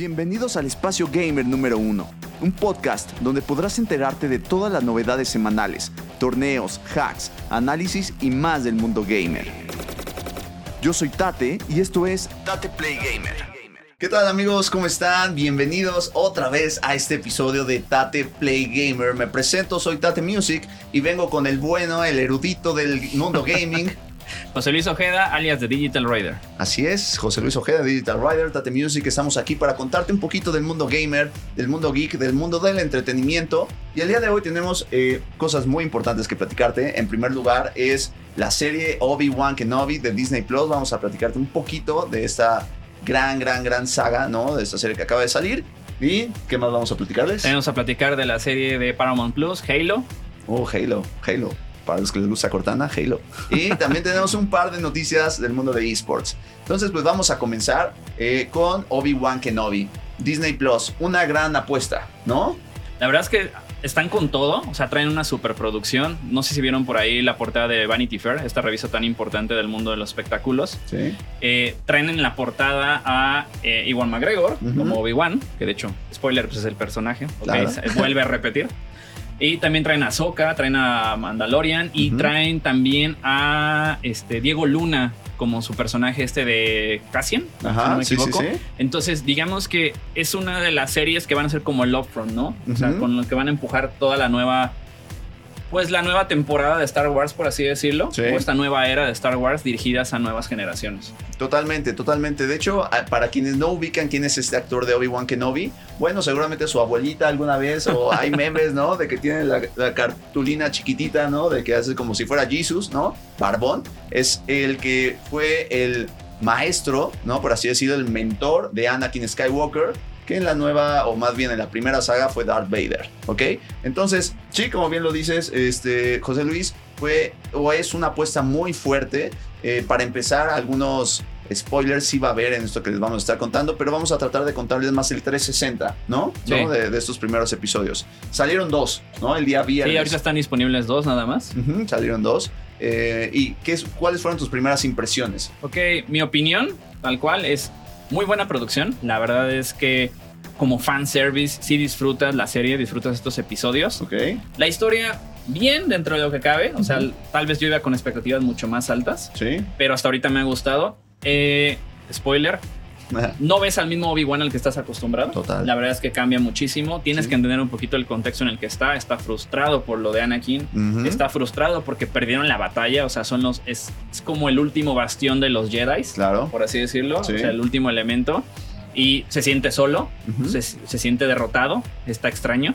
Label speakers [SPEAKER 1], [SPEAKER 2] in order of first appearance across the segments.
[SPEAKER 1] Bienvenidos al Espacio Gamer número 1, un podcast donde podrás enterarte de todas las novedades semanales, torneos, hacks, análisis y más del mundo gamer. Yo soy Tate y esto es Tate Play Gamer. ¿Qué tal amigos? ¿Cómo están? Bienvenidos otra vez a este episodio de Tate Play Gamer. Me presento, soy Tate Music y vengo con el bueno, el erudito del mundo gaming.
[SPEAKER 2] José Luis Ojeda, alias de Digital Rider.
[SPEAKER 1] Así es, José Luis Ojeda, Digital Rider, Tate Music. Estamos aquí para contarte un poquito del mundo gamer, del mundo geek, del mundo del entretenimiento. Y el día de hoy tenemos eh, cosas muy importantes que platicarte. En primer lugar es la serie Obi-Wan Kenobi de Disney Plus. Vamos a platicarte un poquito de esta gran, gran, gran saga, ¿no? De esta serie que acaba de salir. ¿Y qué más vamos a platicarles?
[SPEAKER 2] Vamos a platicar de la serie de Paramount Plus, Halo.
[SPEAKER 1] Oh, Halo, Halo. Para los que les gusta Cortana, Halo. Y también tenemos un par de noticias del mundo de esports. Entonces, pues vamos a comenzar eh, con Obi-Wan Kenobi. Disney Plus, una gran apuesta, ¿no?
[SPEAKER 2] La verdad es que están con todo, o sea, traen una superproducción. No sé si vieron por ahí la portada de Vanity Fair, esta revista tan importante del mundo de los espectáculos.
[SPEAKER 1] Sí.
[SPEAKER 2] Eh, traen en la portada a eh, Iwan McGregor como Obi-Wan, que de hecho, spoiler, pues es el personaje.
[SPEAKER 1] Claro.
[SPEAKER 2] vuelve a repetir. Y también traen a Soka, traen a Mandalorian y traen también a este, Diego Luna como su personaje este de Cassian, si no me
[SPEAKER 1] sí,
[SPEAKER 2] equivoco.
[SPEAKER 1] sí.
[SPEAKER 2] Entonces, digamos que es una de las series que van a ser como el Upfront, ¿no? O sea, con lo que van a empujar toda la nueva. Pues la nueva temporada de Star Wars, por así decirlo.
[SPEAKER 1] Sí.
[SPEAKER 2] O esta nueva era de Star Wars dirigidas a nuevas generaciones.
[SPEAKER 1] Totalmente, totalmente. De hecho, para quienes no ubican quién es este actor de Obi-Wan Kenobi, bueno, seguramente su abuelita alguna vez, o hay memes, ¿no? De que tiene la, la cartulina chiquitita, ¿no? De que hace como si fuera Jesus, ¿no? Barbón. Es el que fue el maestro, ¿no? Por así decirlo, el mentor de Anakin Skywalker, que en la nueva, o más bien en la primera saga, fue Darth Vader, ¿ok? Entonces, sí, como bien lo dices, este, José Luis, fue o es una apuesta muy fuerte. Eh, para empezar, algunos spoilers sí va a haber en esto que les vamos a estar contando, pero vamos a tratar de contarles más el 360, ¿no?
[SPEAKER 2] Sí.
[SPEAKER 1] ¿No? De, de estos primeros episodios. Salieron dos, ¿no? El día viernes.
[SPEAKER 2] Sí, ahorita están disponibles dos nada más.
[SPEAKER 1] Salieron dos. Eh, ¿Y qué es, cuáles fueron tus primeras impresiones?
[SPEAKER 2] Ok, mi opinión, tal cual, es muy buena producción. La verdad es que como fanservice, sí disfrutas la serie, disfrutas estos episodios.
[SPEAKER 1] ¿Ok?
[SPEAKER 2] La historia, bien dentro de lo que cabe. O sea, tal vez yo iba con expectativas mucho más altas,
[SPEAKER 1] Sí.
[SPEAKER 2] pero hasta ahorita me ha gustado. Eh, spoiler, no ves al mismo Obi-Wan al que estás acostumbrado.
[SPEAKER 1] Total.
[SPEAKER 2] La verdad es que cambia muchísimo. Tienes
[SPEAKER 1] Sí.
[SPEAKER 2] que entender un poquito el contexto en el que está. Está frustrado por lo de Anakin. Está frustrado porque perdieron la batalla. O sea, son los. Es, es como el último bastión de los Jedi.
[SPEAKER 1] Claro.
[SPEAKER 2] Por así decirlo.
[SPEAKER 1] Sí.
[SPEAKER 2] O sea, el último elemento. Y se siente solo. Se, se siente derrotado. Está extraño.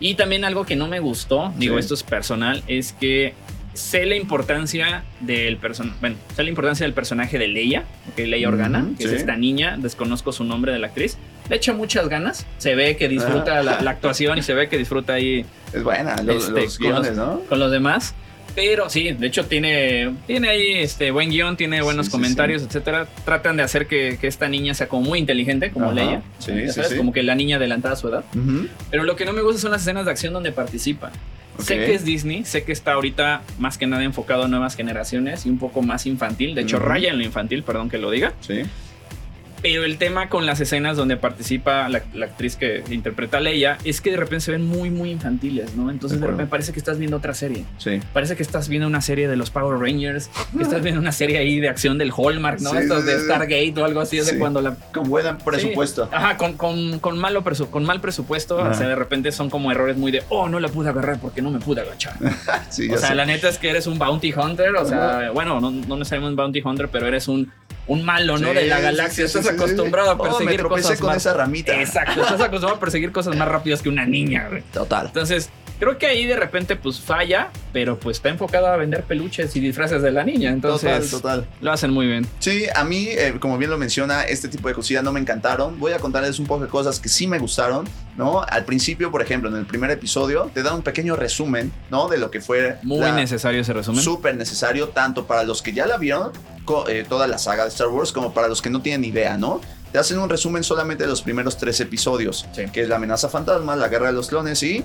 [SPEAKER 2] Y también algo que no me gustó, digo,
[SPEAKER 1] Sí.
[SPEAKER 2] esto es personal, es que sé la importancia del personaje. Bueno, sé la importancia del personaje de Leia, que Leia Organa,
[SPEAKER 1] Ujú,
[SPEAKER 2] que es
[SPEAKER 1] sí.
[SPEAKER 2] esta niña, desconozco su nombre de la actriz. Le echa muchas ganas, se ve que disfruta
[SPEAKER 1] Ah.
[SPEAKER 2] la, la actuación y se ve que disfruta ahí
[SPEAKER 1] Es buena, los,
[SPEAKER 2] Este,
[SPEAKER 1] los
[SPEAKER 2] con
[SPEAKER 1] guiones,
[SPEAKER 2] los-
[SPEAKER 1] ¿no?
[SPEAKER 2] con los demás. Pero sí, de hecho tiene, tiene ahí este buen guion, tiene buenos
[SPEAKER 1] Sí, sí,
[SPEAKER 2] comentarios, etcétera. Tratan de hacer que, que esta niña sea como muy inteligente, como
[SPEAKER 1] Ajá,
[SPEAKER 2] Leia.
[SPEAKER 1] sí, sí,
[SPEAKER 2] sabes,
[SPEAKER 1] sí.
[SPEAKER 2] Como que la niña adelantada a su edad.
[SPEAKER 1] Ujú.
[SPEAKER 2] Pero lo que no me gusta son las escenas de acción donde participa. Sé que es Disney, sé que está ahorita más que nada enfocado a nuevas generaciones y un poco más infantil. De hecho, raya en lo infantil, perdón que lo diga.
[SPEAKER 1] Sí.
[SPEAKER 2] Pero el tema con las escenas donde participa la, la actriz que interpreta a Leia es que de repente se ven muy, muy infantiles, ¿no? Entonces repente parece que estás viendo otra serie.
[SPEAKER 1] Sí.
[SPEAKER 2] Parece que estás viendo una serie de los Power Rangers, que estás viendo una serie ahí de acción del Hallmark, ¿no?
[SPEAKER 1] Sí,
[SPEAKER 2] Estos de. Stargate o algo así, es
[SPEAKER 1] Sí.
[SPEAKER 2] de cuando la
[SPEAKER 1] Con buen presupuesto.
[SPEAKER 2] Sí. Ajá, con, con, con, malo presu- con mal presupuesto,
[SPEAKER 1] Ajá.
[SPEAKER 2] o sea, de repente son como errores muy de, oh, no la pude agarrar porque no me pude agachar.
[SPEAKER 1] Sí,
[SPEAKER 2] o sea,
[SPEAKER 1] sé.
[SPEAKER 2] la neta es que eres un bounty hunter, o sea, bueno, no, no necesariamente un bounty hunter, pero eres un, un malo, ¿no? De la galaxia,
[SPEAKER 1] sí, sí,
[SPEAKER 2] estás acostumbrado a
[SPEAKER 1] Oh, me
[SPEAKER 2] perseguir cosas
[SPEAKER 1] con
[SPEAKER 2] más...
[SPEAKER 1] esa ramita.
[SPEAKER 2] Exacto, estás acostumbrado a perseguir cosas más rápidas que una niña, güey.
[SPEAKER 1] Total.
[SPEAKER 2] Entonces, creo que ahí de repente pues falla, pero pues está enfocado a vender peluches y disfraces de la niña, entonces
[SPEAKER 1] total, total.
[SPEAKER 2] lo hacen muy bien.
[SPEAKER 1] Sí, a mí, eh, como bien lo menciona, este tipo de cosillas no me encantaron. Voy a contarles un poco de cosas que sí me gustaron, ¿no? Al principio, por ejemplo, en el primer episodio, te da un pequeño resumen, ¿no? De lo que fue
[SPEAKER 2] Muy
[SPEAKER 1] la-
[SPEAKER 2] necesario ese resumen.
[SPEAKER 1] súper necesario, tanto para los que ya la vieron, eh, toda la saga de Star Wars, como para los que no tienen idea, ¿no? Te hacen un resumen solamente de los primeros tres episodios,
[SPEAKER 2] Sí.
[SPEAKER 1] que es la amenaza fantasma, la guerra de los clones y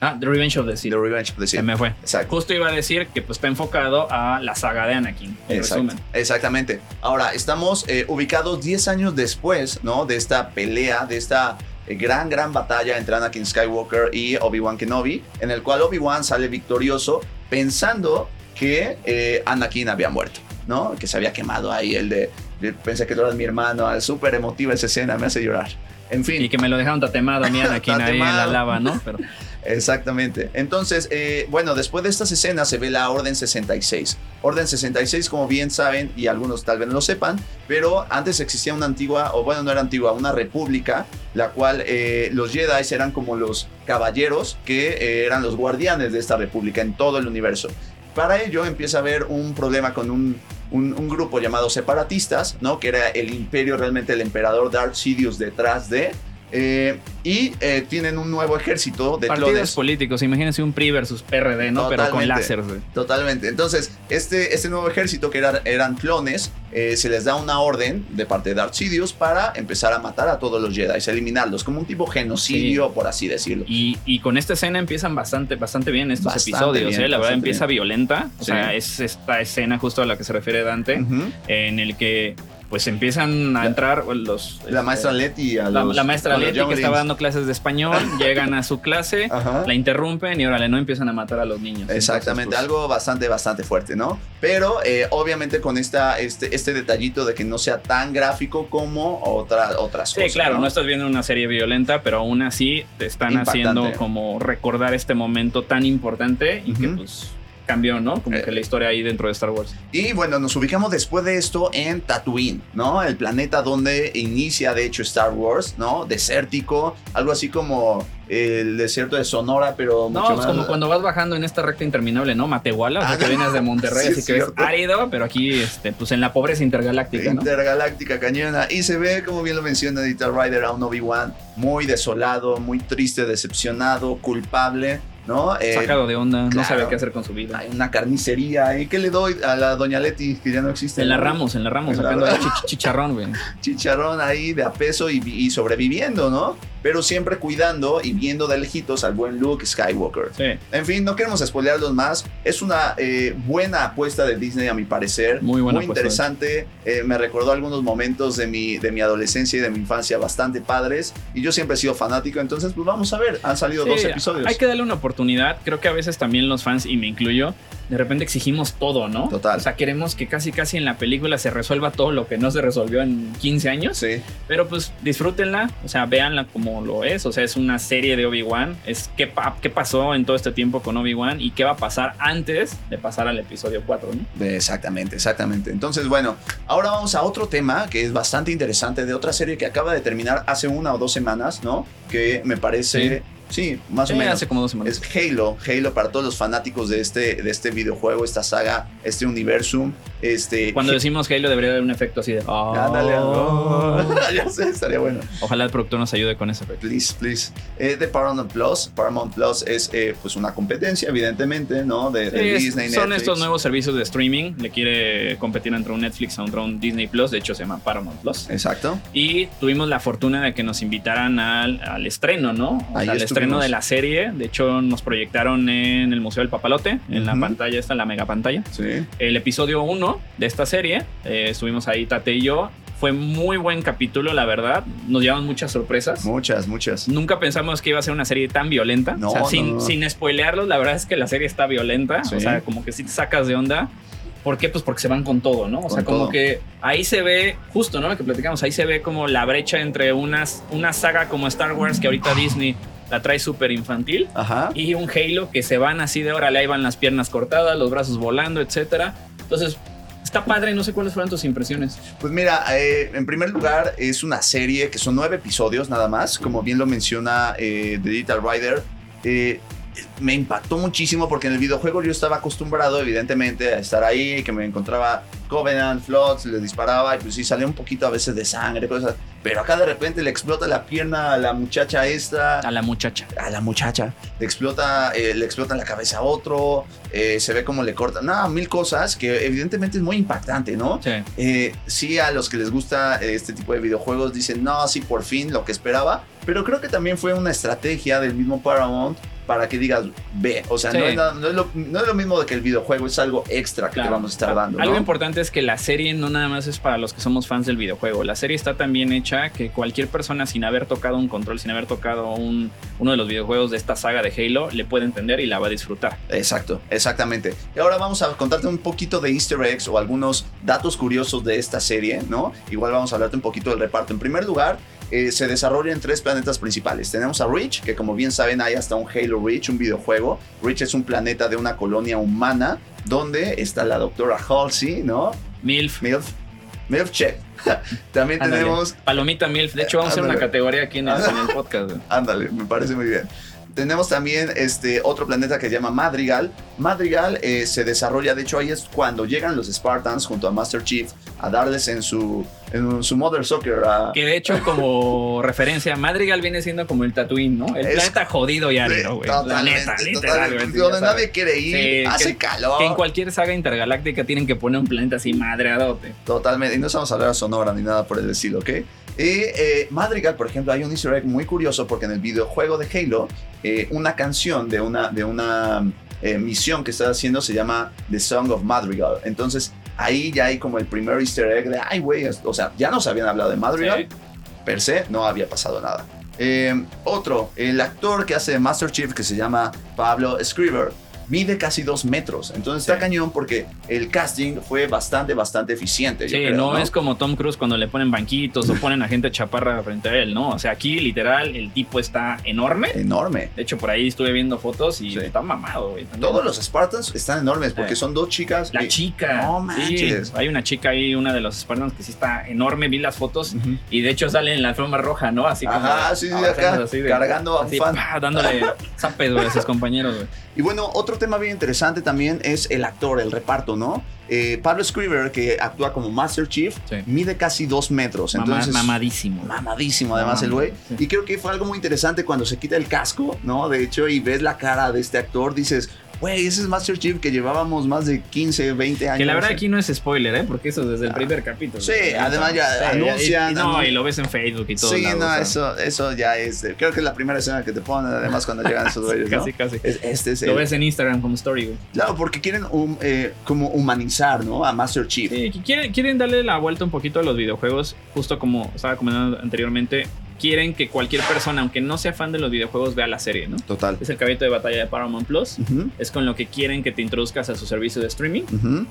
[SPEAKER 2] Ah, The Revenge of the Sith.
[SPEAKER 1] The Revenge of the
[SPEAKER 2] Se
[SPEAKER 1] Sith.
[SPEAKER 2] me fue.
[SPEAKER 1] Exacto.
[SPEAKER 2] Justo iba a decir que pues está enfocado a la saga de Anakin. En
[SPEAKER 1] Exacto,
[SPEAKER 2] resumen.
[SPEAKER 1] exactamente. Ahora, estamos eh, ubicados 10 años después, ¿no? De esta pelea, de esta gran, gran batalla entre Anakin Skywalker y Obi-Wan Kenobi, en el cual Obi-Wan sale victorioso pensando que eh, Anakin había muerto, ¿no? Que se había quemado ahí el de, de- pensé que tú eras mi hermano, es súper emotiva esa escena, me hace llorar. En fin.
[SPEAKER 2] Y que me lo dejaron tatemado a mí Anakin ahí en la lava, ¿no? Pero
[SPEAKER 1] Exactamente. Entonces, eh, bueno, después de estas escenas se ve la Orden 66. Orden 66, como bien saben, y algunos tal vez no lo sepan, pero antes existía una antigua, o bueno, no era antigua, una república, la cual eh, los Jedi eran como los caballeros que eh, eran los guardianes de esta república en todo el universo. Para ello empieza a haber un problema con un, un- un grupo llamado separatistas, ¿no? Que era el imperio, realmente el emperador Darth Sidious detrás de... eh, y eh, tienen un nuevo ejército de
[SPEAKER 2] partidos
[SPEAKER 1] clones.
[SPEAKER 2] políticos, imagínense un PRI versus PRD, ¿no? Pero con
[SPEAKER 1] Totalmente.
[SPEAKER 2] láser, güey.
[SPEAKER 1] Totalmente. Entonces, este, este nuevo ejército que era- eran clones, eh, se les da una orden de parte de Darth Sidious para empezar a matar a todos los Jedi, eliminarlos, como un tipo genocidio, por así decirlo.
[SPEAKER 2] Y, y con esta escena empiezan bastante, bastante bien estos
[SPEAKER 1] Bastante
[SPEAKER 2] episodios,
[SPEAKER 1] bien,
[SPEAKER 2] ¿eh? La verdad empieza violenta. O
[SPEAKER 1] Sí.
[SPEAKER 2] sea, es esta escena justo a la que se refiere Dante, en el que pues empiezan a
[SPEAKER 1] La-
[SPEAKER 2] entrar los...
[SPEAKER 1] La maestra Leti a
[SPEAKER 2] La,
[SPEAKER 1] los-
[SPEAKER 2] la maestra
[SPEAKER 1] a los
[SPEAKER 2] Leti que estaba dando clases de español, llegan a su clase,
[SPEAKER 1] Ajá.
[SPEAKER 2] la interrumpen y órale, no empiezan a matar a los niños.
[SPEAKER 1] Exactamente,
[SPEAKER 2] Entonces, pues,
[SPEAKER 1] algo bastante, bastante fuerte, ¿no? Pero eh, obviamente con esta, este, este detallito de que no sea tan gráfico como otra, otras
[SPEAKER 2] Sí,
[SPEAKER 1] cosas.
[SPEAKER 2] claro, ¿no? estás viendo una serie violenta, pero aún así te están
[SPEAKER 1] Impactante.
[SPEAKER 2] haciendo como recordar este momento tan importante y que pues cambió, ¿no? Como
[SPEAKER 1] Eh.
[SPEAKER 2] que la historia ahí dentro de Star Wars.
[SPEAKER 1] Y bueno, nos ubicamos después de esto en Tatooine, ¿no? El planeta donde inicia, de hecho, Star Wars, ¿no? Desértico, algo así como el desierto de Sonora, pero
[SPEAKER 2] No,
[SPEAKER 1] mucho
[SPEAKER 2] pues
[SPEAKER 1] más.
[SPEAKER 2] como cuando vas bajando en esta recta interminable, ¿no? Matehuala, o sea,
[SPEAKER 1] Ah,
[SPEAKER 2] que
[SPEAKER 1] no.
[SPEAKER 2] vienes de Monterrey,
[SPEAKER 1] Sí,
[SPEAKER 2] así
[SPEAKER 1] es
[SPEAKER 2] que
[SPEAKER 1] cierto.
[SPEAKER 2] árido, pero aquí, este, pues en la pobreza intergaláctica, ¿no?
[SPEAKER 1] Intergaláctica cañona. Y se ve, como bien lo menciona Editor Rider, a un Obi-Wan muy desolado, muy triste, decepcionado, culpable, ¿no? Eh,
[SPEAKER 2] Sacado de onda, no sabe qué hacer con su vida.
[SPEAKER 1] hay una carnicería. ¿Y qué le doy a la Doña Leti, que ya no existe?
[SPEAKER 2] En la. Ramos, en la Ramos,
[SPEAKER 1] En
[SPEAKER 2] sacando chich- chicharrón, güey.
[SPEAKER 1] chicharrón ahí de a peso y, y sobreviviendo, ¿no? Pero siempre cuidando y viendo de lejitos al buen Luke Skywalker.
[SPEAKER 2] Sí,
[SPEAKER 1] En fin, no queremos spoilearlos más. Es una eh, buena apuesta de Disney, a mi parecer.
[SPEAKER 2] Muy buena
[SPEAKER 1] Muy interesante. Eh, me recordó algunos momentos de mi, de mi adolescencia y de mi infancia bastante padres. Y yo siempre he sido fanático. Entonces, pues vamos a ver. Han salido
[SPEAKER 2] Sí,
[SPEAKER 1] dos episodios.
[SPEAKER 2] Hay que darle una oportunidad. Creo que a veces también los fans, y me incluyo, de repente exigimos todo, ¿no?
[SPEAKER 1] Total.
[SPEAKER 2] O sea, queremos que casi casi en la película se resuelva todo lo que no se resolvió en 15 años.
[SPEAKER 1] Sí,
[SPEAKER 2] Pero pues disfrútenla, o sea, véanla como lo es. O sea, es una serie de Obi-Wan. Es qué, pa- qué pasó en todo este tiempo con Obi-Wan y qué va a pasar antes de pasar al episodio 4, ¿no?
[SPEAKER 1] exactamente, exactamente. Entonces, bueno, ahora vamos a otro tema que es bastante interesante de otra serie que acaba de terminar hace una o dos semanas, ¿no? Que me parece, sí, más o
[SPEAKER 2] Sí,
[SPEAKER 1] menos.
[SPEAKER 2] hace como dos semanas.
[SPEAKER 1] Es Halo, Halo para todos los fanáticos de este, de este videojuego, esta saga, este universum. Este,
[SPEAKER 2] Cuando decimos Halo debería haber un efecto así de... "Oh".
[SPEAKER 1] ya sé, estaría bueno.
[SPEAKER 2] Ojalá el productor nos ayude con ese efecto.
[SPEAKER 1] Please, please. Eh, de Paramount Plus. Paramount Plus es eh, pues una competencia, evidentemente, ¿no? De, de
[SPEAKER 2] Sí, es-
[SPEAKER 1] Disney,
[SPEAKER 2] son
[SPEAKER 1] Netflix.
[SPEAKER 2] estos nuevos servicios de streaming. Le quiere competir entre un Netflix contra un Disney Plus. De hecho, se llama Paramount Plus.
[SPEAKER 1] Exacto.
[SPEAKER 2] Y tuvimos la fortuna de que nos invitaran al, al estreno, ¿no? O
[SPEAKER 1] Ahí
[SPEAKER 2] sea. Estreno de la serie. De hecho, nos proyectaron en el Museo del Papalote, en la pantalla esta, la mega pantalla.
[SPEAKER 1] Sí.
[SPEAKER 2] El episodio 1 de esta serie, eh, estuvimos ahí Tate y yo. Fue muy buen capítulo, la verdad. Nos llevaron muchas sorpresas.
[SPEAKER 1] Muchas, muchas.
[SPEAKER 2] Nunca pensamos que iba a ser una serie tan violenta.
[SPEAKER 1] No,
[SPEAKER 2] o sea,
[SPEAKER 1] no,
[SPEAKER 2] sin,
[SPEAKER 1] no.
[SPEAKER 2] sin spoilearlos, la verdad es que la serie está violenta.
[SPEAKER 1] Sí.
[SPEAKER 2] O sea, como que sí te sacas de onda. ¿Por qué? Pues porque se van con todo, ¿no? O sea, como
[SPEAKER 1] todo.
[SPEAKER 2] que ahí se ve, justo, ¿no? Lo que platicamos, ahí se ve como la brecha entre unas, una saga como Star Wars, que ahorita Disney la trae súper infantil,
[SPEAKER 1] Ajá.
[SPEAKER 2] y un Halo que se van así de órale, ahí van las piernas cortadas, los brazos volando, etcétera. Entonces, está padre, no sé cuáles fueron tus impresiones.
[SPEAKER 1] Pues mira, eh, en primer lugar es una serie que son nueve episodios nada más, como bien lo menciona eh, The Digital Rider. Eh, me impactó muchísimo porque en el videojuego yo estaba acostumbrado evidentemente a estar ahí, que me encontraba Covenant, Floods, le disparaba y pues sí salía un poquito a veces de sangre, cosas. Pero acá de repente le explota la pierna a la muchacha esta
[SPEAKER 2] A la muchacha.
[SPEAKER 1] a la muchacha. Le explota, eh, le explota la cabeza a otro. eh, se ve como le corta. Nada, mil cosas que evidentemente es muy impactante, ¿no?
[SPEAKER 2] Sí.
[SPEAKER 1] Eh, sí, a los que les gusta este tipo de videojuegos dicen, no, sí, por fin, lo que esperaba. Pero creo que también fue una estrategia del mismo Paramount para que digas, ve. O sea,
[SPEAKER 2] Sí.
[SPEAKER 1] no, es, nada- no es lo, no es lo mismo de que el videojuego es algo extra que te vamos a estar dando.
[SPEAKER 2] Algo
[SPEAKER 1] ¿no?
[SPEAKER 2] importante es que la serie no nada más es para los que somos fans del videojuego. La serie está tan bien hecha que cualquier persona sin haber tocado un control, sin haber tocado un- uno de los videojuegos de esta saga de Halo, le puede entender y la va a disfrutar.
[SPEAKER 1] Exacto, exactamente. Y ahora vamos a contarte un poquito de easter eggs o algunos datos curiosos de esta serie, ¿no? Igual vamos a hablarte un poquito del reparto. En primer lugar, eh, se desarrolla en tres planetas principales. Tenemos a Reach, que como bien saben hay hasta un Halo Reach, un videojuego. Reach es un planeta de una colonia humana donde está la doctora Halsey, ¿no?
[SPEAKER 2] MILF.
[SPEAKER 1] Milf. Milf check. También
[SPEAKER 2] ándale.
[SPEAKER 1] tenemos
[SPEAKER 2] Palomita MILF. De hecho, vamos a hacer una categoría aquí en el, en el podcast.
[SPEAKER 1] Ándale, me parece muy bien. Tenemos también este otro planeta que se llama Madrigal. Madrigal eh, se desarrolla, de hecho ahí es cuando llegan los Spartans junto a Master Chief a darles en su, en su Mother Soccer.
[SPEAKER 2] Que de hecho, como referencia, Madrigal viene siendo como el Tatooine, ¿no? El
[SPEAKER 1] Es-
[SPEAKER 2] planeta jodido y árido, güey. La neta, literal.
[SPEAKER 1] Donde nadie quiere ir,
[SPEAKER 2] Sí,
[SPEAKER 1] hace
[SPEAKER 2] que-
[SPEAKER 1] calor.
[SPEAKER 2] Que en cualquier saga intergaláctica tienen que poner un planeta así madreadote.
[SPEAKER 1] Totalmente, y no estamos a hablar a Sonora ni nada por el estilo, ¿ok? Y eh, Madrigal, por ejemplo, hay un easter egg muy curioso porque en el videojuego de Halo, eh, una canción de una, de una eh, misión que está haciendo se llama The Song of Madrigal. Entonces, ahí ya hay como el primer easter egg de, ay, güey, o sea, ya nos habían hablado de Madrigal, per se, no había pasado nada. Eh, otro, el actor que hace Master Chief, que se llama Pablo Scriver, mide casi dos metros. Entonces está cañón porque el casting fue bastante, bastante eficiente. yo
[SPEAKER 2] Sí,
[SPEAKER 1] creo,
[SPEAKER 2] no, es como Tom Cruise cuando le ponen banquitos o ponen a gente chaparra frente a él, ¿no? O sea, aquí literal el tipo está enorme.
[SPEAKER 1] enorme.
[SPEAKER 2] De hecho, por ahí estuve viendo fotos y
[SPEAKER 1] Sí.
[SPEAKER 2] está mamado, güey.
[SPEAKER 1] Todos los Spartans están enormes porque
[SPEAKER 2] Sí.
[SPEAKER 1] son dos chicas.
[SPEAKER 2] La
[SPEAKER 1] y-
[SPEAKER 2] chica.
[SPEAKER 1] No
[SPEAKER 2] Sí,
[SPEAKER 1] manches.
[SPEAKER 2] hay una chica ahí, una de los Spartans que sí está enorme. Vi las fotos y de hecho sale en la alfombra roja, ¿no? Así como.
[SPEAKER 1] Ajá, sí, sí, acá,
[SPEAKER 2] así de-
[SPEAKER 1] cargando a un fan.
[SPEAKER 2] pa, dándole zapes, güey, a sus compañeros, güey.
[SPEAKER 1] Y bueno, otro tema bien interesante también es el actor, el reparto, ¿no? Eh, Pablo Scriver, que actúa como Master Chief,
[SPEAKER 2] Sí.
[SPEAKER 1] mide casi dos metros.
[SPEAKER 2] Mamá-
[SPEAKER 1] Entonces,
[SPEAKER 2] mamadísimo.
[SPEAKER 1] Mamadísimo, además,
[SPEAKER 2] Mamá,
[SPEAKER 1] el güey.
[SPEAKER 2] sí.
[SPEAKER 1] Y creo que fue algo muy interesante cuando se quita el casco, ¿no? De hecho, y ves la cara de este actor, dices, güey, ese es Master Chief que llevábamos más de 15, 20 años.
[SPEAKER 2] Que la verdad aquí no es spoiler, ¿eh? Porque eso es desde el primer capítulo.
[SPEAKER 1] Sí, además ya
[SPEAKER 2] Sí,
[SPEAKER 1] anuncian,
[SPEAKER 2] y- no, y lo ves en Facebook y todo.
[SPEAKER 1] Sí,
[SPEAKER 2] lados,
[SPEAKER 1] no, eso, eso ya es. eh, Creo que es la primera escena que te ponen, además, cuando llegan esos güeyes, ¿no?
[SPEAKER 2] Casi, casi.
[SPEAKER 1] Es- Este es
[SPEAKER 2] Lo
[SPEAKER 1] el-
[SPEAKER 2] ves en Instagram como story, güey.
[SPEAKER 1] Claro, porque quieren um, eh, como humanizar, ¿no? A Master Chief.
[SPEAKER 2] Sí, quieren, quieren darle la vuelta un poquito a los videojuegos, justo como estaba comentando anteriormente. Quieren que cualquier persona, aunque no sea fan de los videojuegos, vea la serie, ¿no?
[SPEAKER 1] Total.
[SPEAKER 2] Es el caballito de batalla de Paramount Plus. Es con lo que quieren que te introduzcas a su servicio de streaming.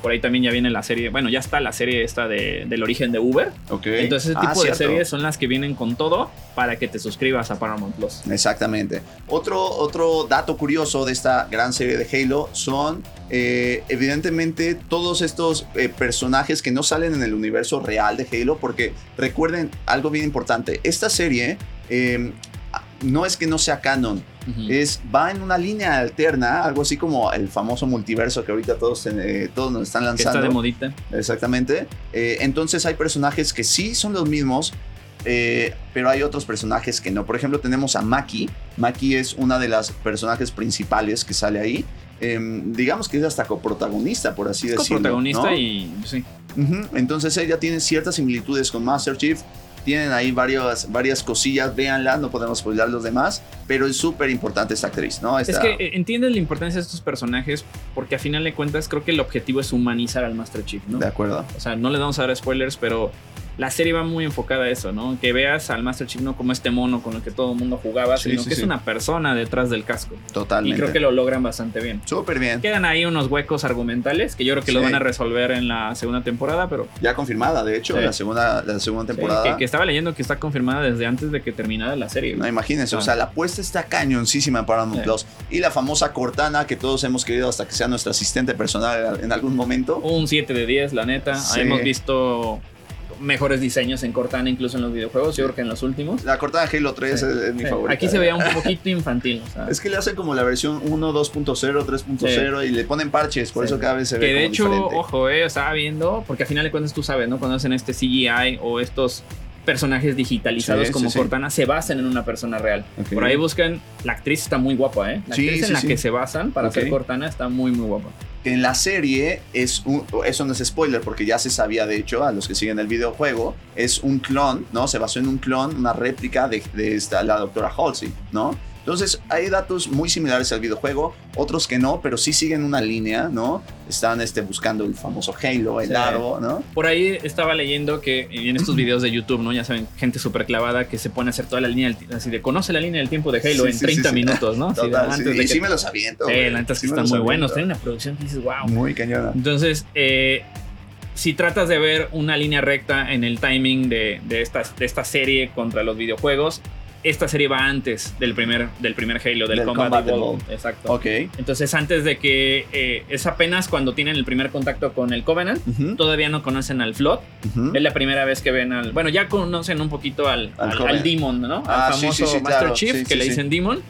[SPEAKER 2] Por ahí también ya viene la serie, bueno, ya está la serie esta de, del origen de Uber.
[SPEAKER 1] Ok.
[SPEAKER 2] Entonces ese
[SPEAKER 1] Ah,
[SPEAKER 2] tipo de
[SPEAKER 1] cierto.
[SPEAKER 2] series son las que vienen con todo para que te suscribas a Paramount Plus.
[SPEAKER 1] Exactamente. Otro, otro dato curioso de esta gran serie de Halo son, eh, evidentemente, todos estos eh, personajes que no salen en el universo real de Halo, porque recuerden algo bien importante, esta serie eh, no es que no sea canon, es, va en una línea alterna, algo así como el famoso multiverso que ahorita todos, eh, todos nos están lanzando.
[SPEAKER 2] está de modita.
[SPEAKER 1] Exactamente. Eh, entonces hay personajes que sí son los mismos, eh, pero hay otros personajes que no. Por ejemplo, tenemos a Maki. Maki es una de las personajes principales que sale ahí. Em, digamos que es hasta coprotagonista, por así
[SPEAKER 2] Es
[SPEAKER 1] decirlo.
[SPEAKER 2] coprotagonista
[SPEAKER 1] ¿no?
[SPEAKER 2] y sí.
[SPEAKER 1] Entonces ella tiene ciertas similitudes con Master Chief. Tienen ahí varias, varias cosillas, véanla, no podemos spoiler los demás, pero es súper importante esta actriz, ¿no?
[SPEAKER 2] Es que eh, entiendes la importancia de estos personajes porque a final de cuentas creo que el objetivo es humanizar al Master Chief, ¿no?
[SPEAKER 1] De acuerdo.
[SPEAKER 2] O sea, no le vamos a dar spoilers, pero la serie va muy enfocada a eso, ¿no? Que veas al Master Chief no como este mono con el que todo el mundo jugaba,
[SPEAKER 1] Sí,
[SPEAKER 2] sino
[SPEAKER 1] sí,
[SPEAKER 2] que
[SPEAKER 1] sí.
[SPEAKER 2] es una persona detrás del casco.
[SPEAKER 1] Totalmente.
[SPEAKER 2] Y creo que lo logran bastante bien.
[SPEAKER 1] Súper bien.
[SPEAKER 2] Quedan ahí unos huecos argumentales que yo creo que lo van a resolver en la segunda temporada, pero
[SPEAKER 1] Ya confirmada, de hecho, la, segunda, la segunda temporada.
[SPEAKER 2] que, que estaba leyendo que está confirmada desde antes de que terminara la serie.
[SPEAKER 1] No, imagínense, o
[SPEAKER 2] Ah.
[SPEAKER 1] sea, la apuesta está cañoncísima en Paramount. Plus. Y la famosa Cortana que todos hemos querido hasta que sea nuestra asistente personal en algún momento.
[SPEAKER 2] Un 7 de 10, la neta. Hemos visto mejores diseños en Cortana, incluso en los videojuegos. Yo creo que en los últimos.
[SPEAKER 1] La Cortana de Halo 3
[SPEAKER 2] Sí.
[SPEAKER 1] es, es mi
[SPEAKER 2] Sí,
[SPEAKER 1] favorita.
[SPEAKER 2] Aquí se veía un poquito infantil. o sea,
[SPEAKER 1] Es que le hacen como la versión 1, 2.0, 3.0 y le ponen parches, por
[SPEAKER 2] Sí.
[SPEAKER 1] eso cada vez se
[SPEAKER 2] que
[SPEAKER 1] ve
[SPEAKER 2] de
[SPEAKER 1] como
[SPEAKER 2] hecho,
[SPEAKER 1] diferente.
[SPEAKER 2] ojo, eh, estaba viendo, porque al final de cuentas tú sabes, ¿no? Cuando hacen este CGI o estos personajes digitalizados
[SPEAKER 1] Sí,
[SPEAKER 2] como
[SPEAKER 1] sí, sí.
[SPEAKER 2] Cortana, se basan en una persona real.
[SPEAKER 1] Ok.
[SPEAKER 2] Por ahí buscan, la actriz está muy guapa, ¿eh? La
[SPEAKER 1] Sí,
[SPEAKER 2] actriz
[SPEAKER 1] sí,
[SPEAKER 2] en la
[SPEAKER 1] sí.
[SPEAKER 2] que se basan para
[SPEAKER 1] Ok.
[SPEAKER 2] hacer Cortana está muy, muy guapa.
[SPEAKER 1] En la serie es un, eso no es spoiler porque ya se sabía de hecho a los que siguen el videojuego, es un clon, ¿no? Se basó en un clon, una réplica de, de esta, la doctora Halsey, ¿no? Entonces, hay datos muy similares al videojuego, otros que no, pero sí siguen una línea, ¿no? Están este, buscando el famoso Halo, el
[SPEAKER 2] Sí.
[SPEAKER 1] aro, ¿no?
[SPEAKER 2] Por ahí estaba leyendo que en estos videos de YouTube, ¿no? Ya saben, gente súper clavada que se pone a hacer toda la línea así de conoce la línea del tiempo de Halo
[SPEAKER 1] Sí,
[SPEAKER 2] en
[SPEAKER 1] sí,
[SPEAKER 2] 30
[SPEAKER 1] sí, sí.
[SPEAKER 2] minutos, ¿no?
[SPEAKER 1] Total, sí.
[SPEAKER 2] antes de
[SPEAKER 1] Y
[SPEAKER 2] que-
[SPEAKER 1] sí me los aviento.
[SPEAKER 2] Sí,
[SPEAKER 1] güey.
[SPEAKER 2] la neta es que están muy buenos. Tienen una producción que dices, wow.
[SPEAKER 1] Muy cañona.
[SPEAKER 2] Entonces, eh, si tratas de ver una línea recta en el timing de, de esta, de esta serie contra los videojuegos, esta serie va antes del primer, del primer Halo, del,
[SPEAKER 1] Del
[SPEAKER 2] Combat,
[SPEAKER 1] Combat
[SPEAKER 2] Evolved. Exacto.
[SPEAKER 1] Ok.
[SPEAKER 2] Entonces, antes de que eh, es apenas cuando tienen el primer contacto con el Covenant, todavía no conocen al Flood. Es la primera vez que ven al. Bueno, ya conocen un poquito al,
[SPEAKER 1] Al
[SPEAKER 2] al,
[SPEAKER 1] Covenant.
[SPEAKER 2] al Demon, ¿no?
[SPEAKER 1] Ah,
[SPEAKER 2] al
[SPEAKER 1] sí,
[SPEAKER 2] famoso
[SPEAKER 1] sí, sí,
[SPEAKER 2] Master
[SPEAKER 1] claro.
[SPEAKER 2] Chief, que le dicen Demon,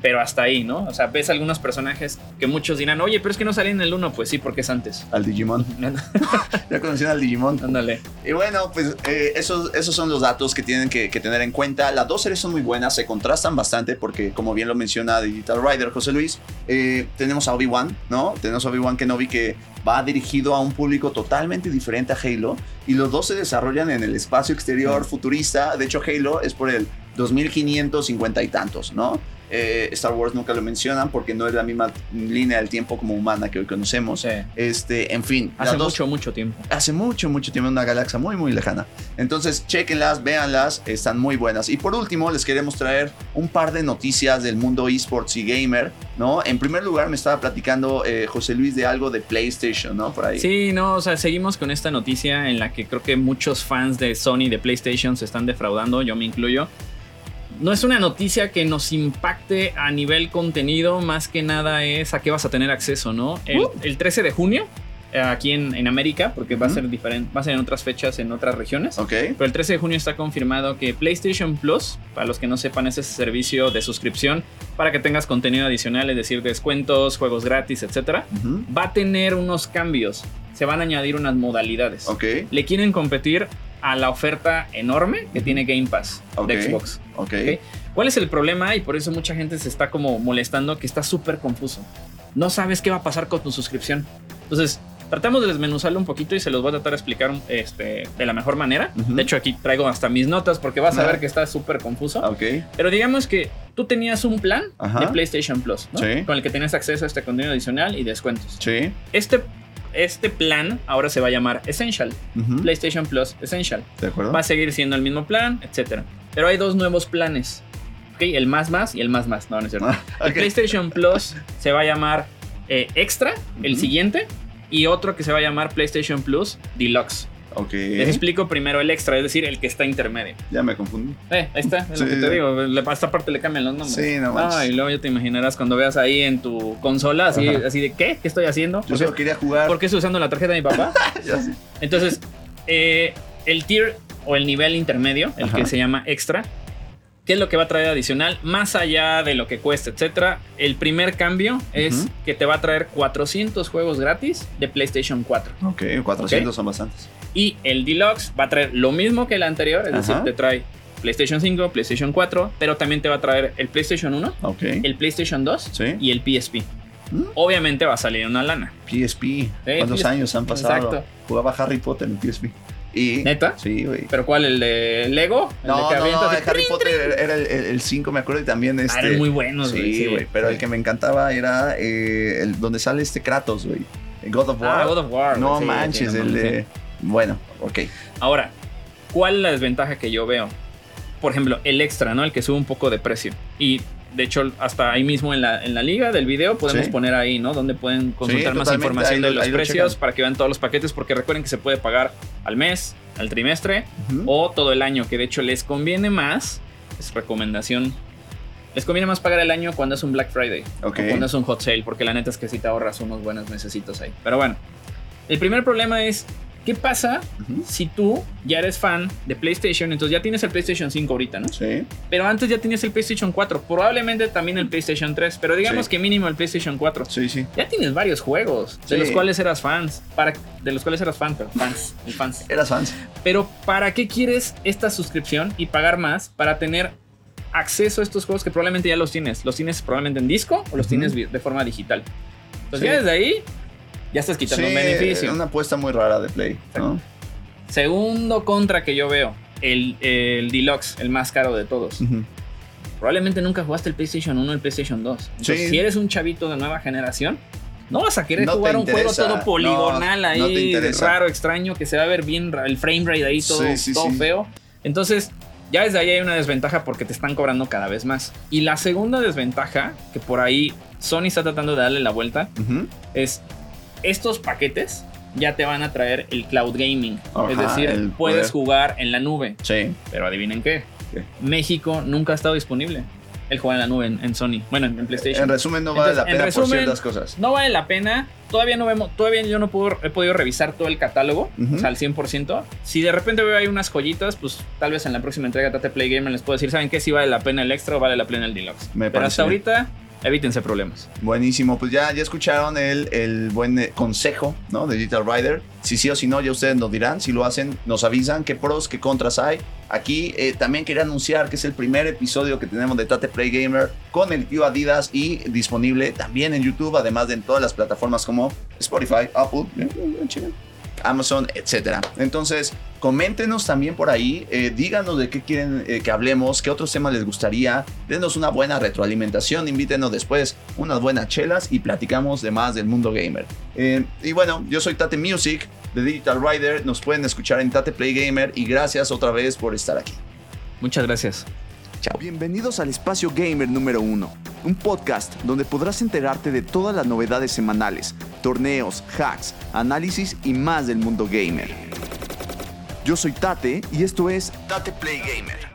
[SPEAKER 2] pero hasta ahí, ¿no? O sea, ves algunos personajes que muchos dirán, oye, pero es que no salen en el 1, pues sí, porque es antes.
[SPEAKER 1] Al Digimon. Ya conocían al Digimon.
[SPEAKER 2] Ándale.
[SPEAKER 1] Y bueno, pues eh, esos, esos son los datos que tienen que, que tener en cuenta. Las dos series son muy buenas, se contrastan bastante porque, como bien lo menciona Digital Rider José Luis, eh, tenemos a Obi-Wan, ¿no? Tenemos a Obi-Wan Kenobi que va dirigido a un público totalmente diferente a Halo y los dos se desarrollan en el espacio exterior futurista. De hecho, Halo es por el 2550 y tantos, ¿no? Eh, Star Wars nunca lo mencionan porque no es la misma línea del tiempo como humana que hoy conocemos.
[SPEAKER 2] Sí.
[SPEAKER 1] Este, en fin,
[SPEAKER 2] Hace
[SPEAKER 1] dos-
[SPEAKER 2] mucho, mucho tiempo.
[SPEAKER 1] hace mucho, mucho tiempo en una galaxia muy, muy lejana. Entonces, chequenlas, véanlas, están muy buenas. Y por último, les queremos traer un par de noticias del mundo esports y gamer, ¿no? En primer lugar, me estaba platicando eh, José Luis de algo de PlayStation, ¿no? Por ahí.
[SPEAKER 2] Sí, no, o sea, seguimos con esta noticia en la que creo que muchos fans de Sony, de PlayStation, se están defraudando, yo me incluyo. No es una noticia que nos impacte a nivel contenido, más que nada es a qué vas a tener acceso, ¿no? El,
[SPEAKER 1] Uh.
[SPEAKER 2] el 13 de junio, eh, aquí en, en América, porque va a ser diferente, va a ser en otras fechas, en otras regiones.
[SPEAKER 1] Ok.
[SPEAKER 2] Pero el 13 de junio está confirmado que PlayStation Plus, para los que no sepan, es ese servicio de suscripción para que tengas contenido adicional, es decir, descuentos, juegos gratis, etcétera va a tener unos cambios. Se van a añadir unas modalidades.
[SPEAKER 1] Ok.
[SPEAKER 2] Le quieren competir a la oferta enorme que tiene Game Pass de Xbox.
[SPEAKER 1] Ok.
[SPEAKER 2] Ok. ¿Cuál es el problema? Y por eso mucha gente se está como molestando que está súper confuso. No sabes qué va a pasar con tu suscripción. Entonces, tratamos de desmenuzarlo un poquito y se los voy a tratar de explicar este, de la mejor manera. De hecho, aquí traigo hasta mis notas porque vas a
[SPEAKER 1] Ah.
[SPEAKER 2] ver que está súper confuso.
[SPEAKER 1] Ok.
[SPEAKER 2] Pero digamos que tú tenías un plan
[SPEAKER 1] Ajá.
[SPEAKER 2] de PlayStation Plus, ¿no?
[SPEAKER 1] Sí.
[SPEAKER 2] con el que tenías acceso a este contenido adicional y descuentos.
[SPEAKER 1] Sí.
[SPEAKER 2] Este, este plan ahora se va a llamar Essential. PlayStation Plus Essential.
[SPEAKER 1] ¿De acuerdo?
[SPEAKER 2] Va a seguir siendo el mismo plan, etc. Pero hay dos nuevos planes. ¿ok? El más más y el más más. No, no es cierto.
[SPEAKER 1] Ah,
[SPEAKER 2] El. PlayStation Plus se va a llamar eh, Extra, el siguiente. Y otro que se va a llamar PlayStation Plus Deluxe.
[SPEAKER 1] Ok.
[SPEAKER 2] Les explico primero el extra, es decir, el que está intermedio.
[SPEAKER 1] Ya me confundí.
[SPEAKER 2] Eh, ahí está, es lo que te digo. le- A esta parte le cambian los nombres.
[SPEAKER 1] Sí, no manches.
[SPEAKER 2] Ah, y luego ya te imaginarás cuando veas ahí en tu consola, así,
[SPEAKER 1] Ajá.
[SPEAKER 2] así de ¿qué? ¿Qué estoy haciendo?
[SPEAKER 1] Yo
[SPEAKER 2] ¿Por
[SPEAKER 1] solo quería jugar.
[SPEAKER 2] por qué estoy usando la tarjeta de mi papá?
[SPEAKER 1] Ya sé.
[SPEAKER 2] Entonces, eh, el tier o el nivel intermedio, el
[SPEAKER 1] Ajá.
[SPEAKER 2] que se llama extra, ¿qué es lo que va a traer adicional? Más allá de lo que cuesta, etcétera, el primer cambio es que te va a traer 400 juegos gratis de PlayStation 4.
[SPEAKER 1] Ok, 400 son bastantes.
[SPEAKER 2] Y el Deluxe va a traer lo mismo que el anterior, es decir, te trae PlayStation 5, PlayStation 4, pero también te va a traer el PlayStation 1,
[SPEAKER 1] Ok.
[SPEAKER 2] el PlayStation 2
[SPEAKER 1] Sí.
[SPEAKER 2] y el PSP.
[SPEAKER 1] Mm.
[SPEAKER 2] Obviamente va a salir una lana.
[SPEAKER 1] PSP. ¿Cuántos
[SPEAKER 2] PSP.
[SPEAKER 1] años han pasado?
[SPEAKER 2] Exacto.
[SPEAKER 1] Jugaba Harry Potter en PSP. Y.
[SPEAKER 2] ¿Neta?
[SPEAKER 1] Sí, güey.
[SPEAKER 2] ¿Pero cuál? ¿El de Lego? ¿El
[SPEAKER 1] No,
[SPEAKER 2] de que
[SPEAKER 1] no, no,
[SPEAKER 2] de
[SPEAKER 1] Harry Potter era el 5, me acuerdo, y también este.
[SPEAKER 2] Ah, eran muy buenos, güey.
[SPEAKER 1] Sí, güey, pero el que me encantaba era eh, el donde sale este Kratos, güey. God of War.
[SPEAKER 2] Ah, God of War.
[SPEAKER 1] no
[SPEAKER 2] sí,
[SPEAKER 1] manches, el de. Bueno, ok.
[SPEAKER 2] Ahora, ¿cuál es la desventaja que yo veo? Por ejemplo, el extra, ¿no? El que sube un poco de precio. Y de hecho, hasta ahí mismo en la, en la liga del video podemos
[SPEAKER 1] Sí.
[SPEAKER 2] poner ahí, ¿no? Donde pueden consultar más información
[SPEAKER 1] ahí
[SPEAKER 2] de
[SPEAKER 1] lo-
[SPEAKER 2] los
[SPEAKER 1] lo
[SPEAKER 2] precios para que vean todos los paquetes, porque recuerden que se puede pagar al mes, al trimestre o todo el año, que de hecho les conviene más, es recomendación, les conviene más pagar el año cuando es un Black Friday
[SPEAKER 1] Ok.
[SPEAKER 2] o cuando es un hot sale, porque la neta es que si te ahorras unos buenos necesitos ahí. Pero bueno, el primer problema es, ¿qué pasa
[SPEAKER 1] Ujú.
[SPEAKER 2] si tú ya eres fan de PlayStation? Entonces ya tienes el PlayStation 5 ahorita, ¿no?
[SPEAKER 1] Sí.
[SPEAKER 2] Pero antes ya tenías el PlayStation 4, probablemente también el PlayStation 3, pero digamos
[SPEAKER 1] Sí.
[SPEAKER 2] que mínimo el PlayStation 4.
[SPEAKER 1] Sí, sí.
[SPEAKER 2] Ya tienes varios juegos de
[SPEAKER 1] Sí.
[SPEAKER 2] los cuales eras fans, para, de los cuales eras fan, pero fans, el fans.
[SPEAKER 1] Eras fans.
[SPEAKER 2] Pero ¿para qué quieres esta suscripción y pagar más para tener acceso a estos juegos que probablemente ya los tienes? ¿Los tienes probablemente en disco o los
[SPEAKER 1] Ujú.
[SPEAKER 2] tienes vi- de forma digital? Entonces
[SPEAKER 1] Sí.
[SPEAKER 2] ya desde ahí ya estás quitando un beneficio.
[SPEAKER 1] una apuesta muy rara de Play, ¿no?
[SPEAKER 2] Segundo contra que yo veo, el, el Deluxe, el más caro de todos. Probablemente nunca jugaste el PlayStation 1 o el PlayStation 2. Entonces,
[SPEAKER 1] Sí.
[SPEAKER 2] si eres un chavito de nueva generación, no vas a querer
[SPEAKER 1] No
[SPEAKER 2] jugar un juego todo poligonal
[SPEAKER 1] No,
[SPEAKER 2] ahí,
[SPEAKER 1] no
[SPEAKER 2] raro, extraño, que se va a ver bien el frame rate ahí todo,
[SPEAKER 1] Sí, sí,
[SPEAKER 2] todo
[SPEAKER 1] sí.
[SPEAKER 2] feo. Entonces, ya desde ahí hay una desventaja porque te están cobrando cada vez más. Y la segunda desventaja, que por ahí Sony está tratando de darle la vuelta, es estos paquetes ya te van a traer el cloud gaming.
[SPEAKER 1] Ajá,
[SPEAKER 2] es decir, puedes jugar en la nube.
[SPEAKER 1] Sí.
[SPEAKER 2] Pero adivinen qué.
[SPEAKER 1] ¿Qué?
[SPEAKER 2] México nunca ha estado disponible. El jugar en la nube en, en Sony. Bueno, en, en PlayStation.
[SPEAKER 1] En resumen, no vale
[SPEAKER 2] Entonces,
[SPEAKER 1] la
[SPEAKER 2] en
[SPEAKER 1] pena por ciertas cosas.
[SPEAKER 2] No vale la pena. Todavía no vemos, todavía yo no puedo, he podido revisar todo el catálogo,
[SPEAKER 1] Ujú.
[SPEAKER 2] o sea, al 100%. Si de repente veo ahí unas joyitas, pues tal vez en la próxima entrega de Tate Play Gamer les puedo decir, ¿saben qué? Si vale la pena el extra o vale la pena el deluxe.
[SPEAKER 1] Me
[SPEAKER 2] Pero
[SPEAKER 1] parece
[SPEAKER 2] hasta ahorita, evítense problemas.
[SPEAKER 1] Buenísimo, pues ya, ya escucharon el, el buen eh, consejo ¿no? de Digital Rider. Si sí o si no, ya ustedes nos dirán. Si lo hacen, nos avisan qué pros, qué contras hay. Aquí eh, también quería anunciar que es el primer episodio que tenemos de Tate Play Gamer con el tío Adidas y disponible también en YouTube, además de en todas las plataformas como Spotify, Apple, eh, Amazon, etcétera. Entonces, coméntenos también por ahí, eh, díganos de qué quieren eh, que hablemos, qué otros temas les gustaría, denos una buena retroalimentación, invítenos después unas buenas chelas y platicamos de más del mundo gamer. Eh, y bueno, yo soy Tate Music de Digital Rider, nos pueden escuchar en Tate Play Gamer y gracias otra vez por estar aquí.
[SPEAKER 2] Muchas gracias.
[SPEAKER 3] Bienvenidos al Espacio Gamer número 1, un podcast donde podrás enterarte de todas las novedades semanales, torneos, hacks, análisis y más del mundo gamer. Yo soy Tate y esto es Tate Play Gamer.